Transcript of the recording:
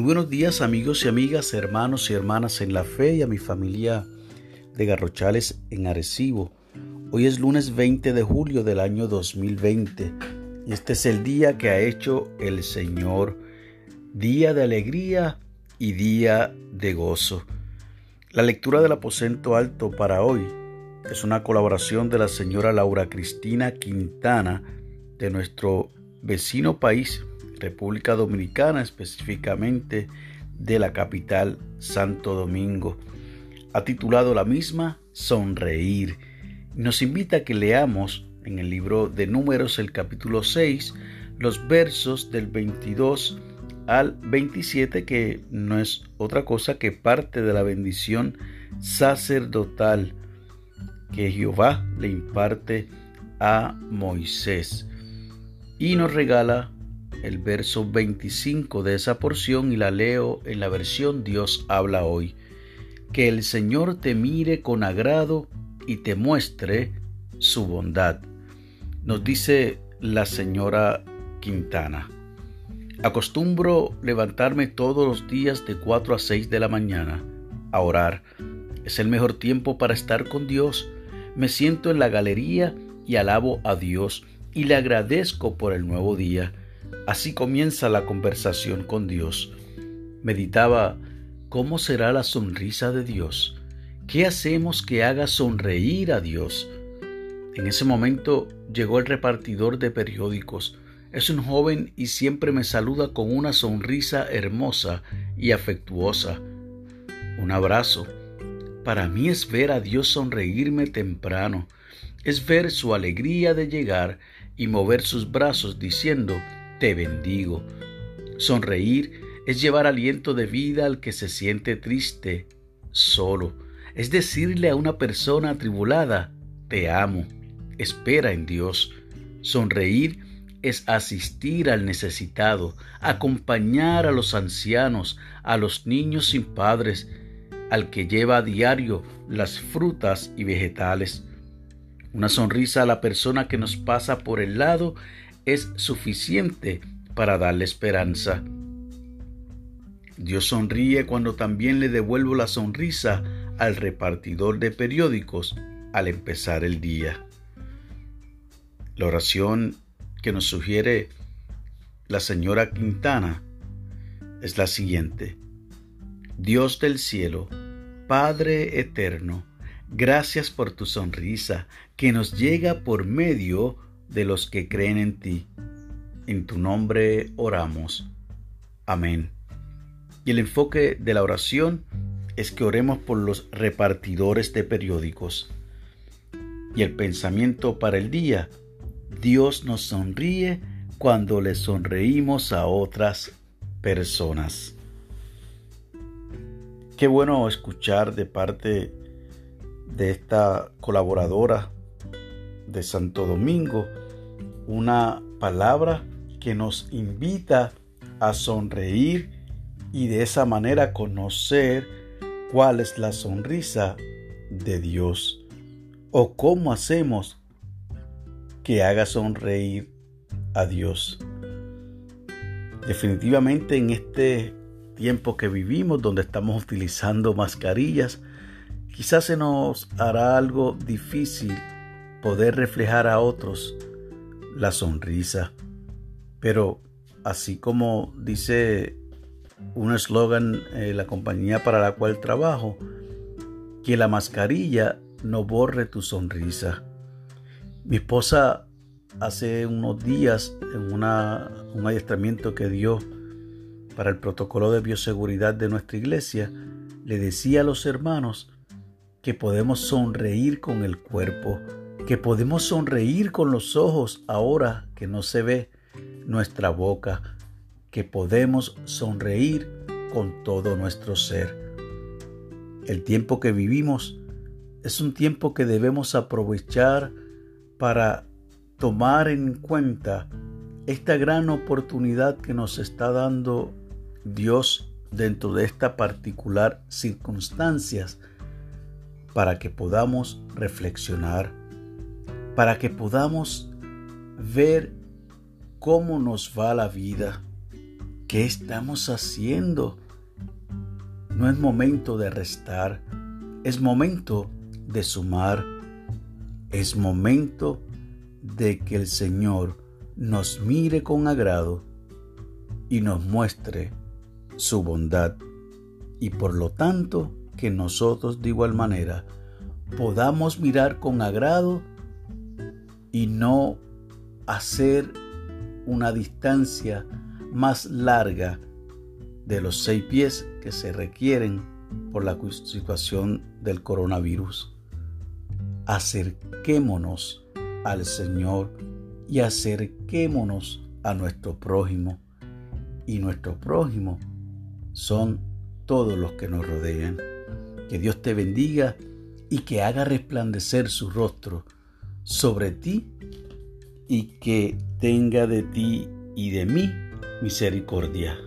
Muy buenos días amigos y amigas, hermanos y hermanas en la fe y a mi familia de Garrochales en Arecibo. Hoy es lunes 20 de julio del año 2020 y este es el día que ha hecho el Señor, día de alegría y día de gozo. La lectura del aposento alto para hoy es una colaboración de la señora Laura Cristina Quintana de nuestro vecino país República Dominicana, específicamente de la capital Santo Domingo. Ha titulado la misma Sonreír. Nos invita a que leamos en el libro de Números el capítulo 6 los versos del 22 al 27 que no es otra cosa que parte de la bendición sacerdotal que Jehová le imparte a Moisés y nos regala el verso 25 de esa porción y la leo en la versión Dios habla hoy. Que el Señor te mire con agrado y te muestre su bondad. Nos dice la señora Quintana. Acostumbro levantarme todos los días de 4 a 6 de la mañana a orar. Es el mejor tiempo para estar con Dios. Me siento en la galería y alabo a Dios y le agradezco por el nuevo día. Así comienza la conversación con Dios. Meditaba, ¿cómo será la sonrisa de Dios? ¿Qué hacemos que haga sonreír a Dios? En ese momento llegó el repartidor de periódicos. Es un joven y siempre me saluda con una sonrisa hermosa y afectuosa. Un abrazo. Para mí es ver a Dios sonreírme temprano, es ver su alegría de llegar y mover sus brazos diciendo, te bendigo. Sonreír es llevar aliento de vida al que se siente triste, solo. Es decirle a una persona atribulada, te amo, espera en Dios. Sonreír es asistir al necesitado, acompañar a los ancianos, a los niños sin padres, al que lleva a diario las frutas y vegetales. Una sonrisa a la persona que nos pasa por el lado es suficiente para darle esperanza. Dios sonríe cuando también le devuelvo la sonrisa al repartidor de periódicos al empezar el día. La oración que nos sugiere la señora Quintana es la siguiente. Dios del cielo, Padre eterno, gracias por tu sonrisa que nos llega por medio de los que creen en ti. En tu nombre oramos. Amén. Y el enfoque de la oración es que oremos por los repartidores de periódicos. Y el pensamiento para el día, Dios nos sonríe cuando le sonreímos a otras personas. Qué bueno escuchar de parte de esta colaboradora de Santo Domingo una palabra que nos invita a sonreír y de esa manera conocer cuál es la sonrisa de Dios o cómo hacemos que haga sonreír a Dios. Definitivamente en este tiempo que vivimos donde estamos utilizando mascarillas, quizás se nos hará algo difícil poder reflejar a otros la sonrisa. Pero así como dice un eslogan eh, la compañía para la cual trabajo, que la mascarilla no borre tu sonrisa. Mi esposa hace unos días en una, un adiestramiento que dio para el protocolo de bioseguridad de nuestra iglesia, le decía a los hermanos que podemos sonreír con el cuerpo, que podemos sonreír con los ojos ahora que no se ve nuestra boca, que podemos sonreír con todo nuestro ser. El tiempo que vivimos es un tiempo que debemos aprovechar para tomar en cuenta esta gran oportunidad que nos está dando Dios dentro de esta particular circunstancias para que podamos reflexionar para que podamos ver cómo nos va la vida, ¿Qué estamos haciendo? No es momento de restar, es momento de sumar, es momento de que el Señor nos mire con agrado y nos muestre su bondad y por lo tanto que nosotros de igual manera podamos mirar con agrado y no hacer una distancia más larga de los seis pies que se requieren por la situación del coronavirus. Acerquémonos al Señor y acerquémonos a nuestro prójimo. Y nuestro prójimo son todos los que nos rodean. Que Dios te bendiga y que haga resplandecer su rostro sobre ti y que tenga de ti y de mí misericordia.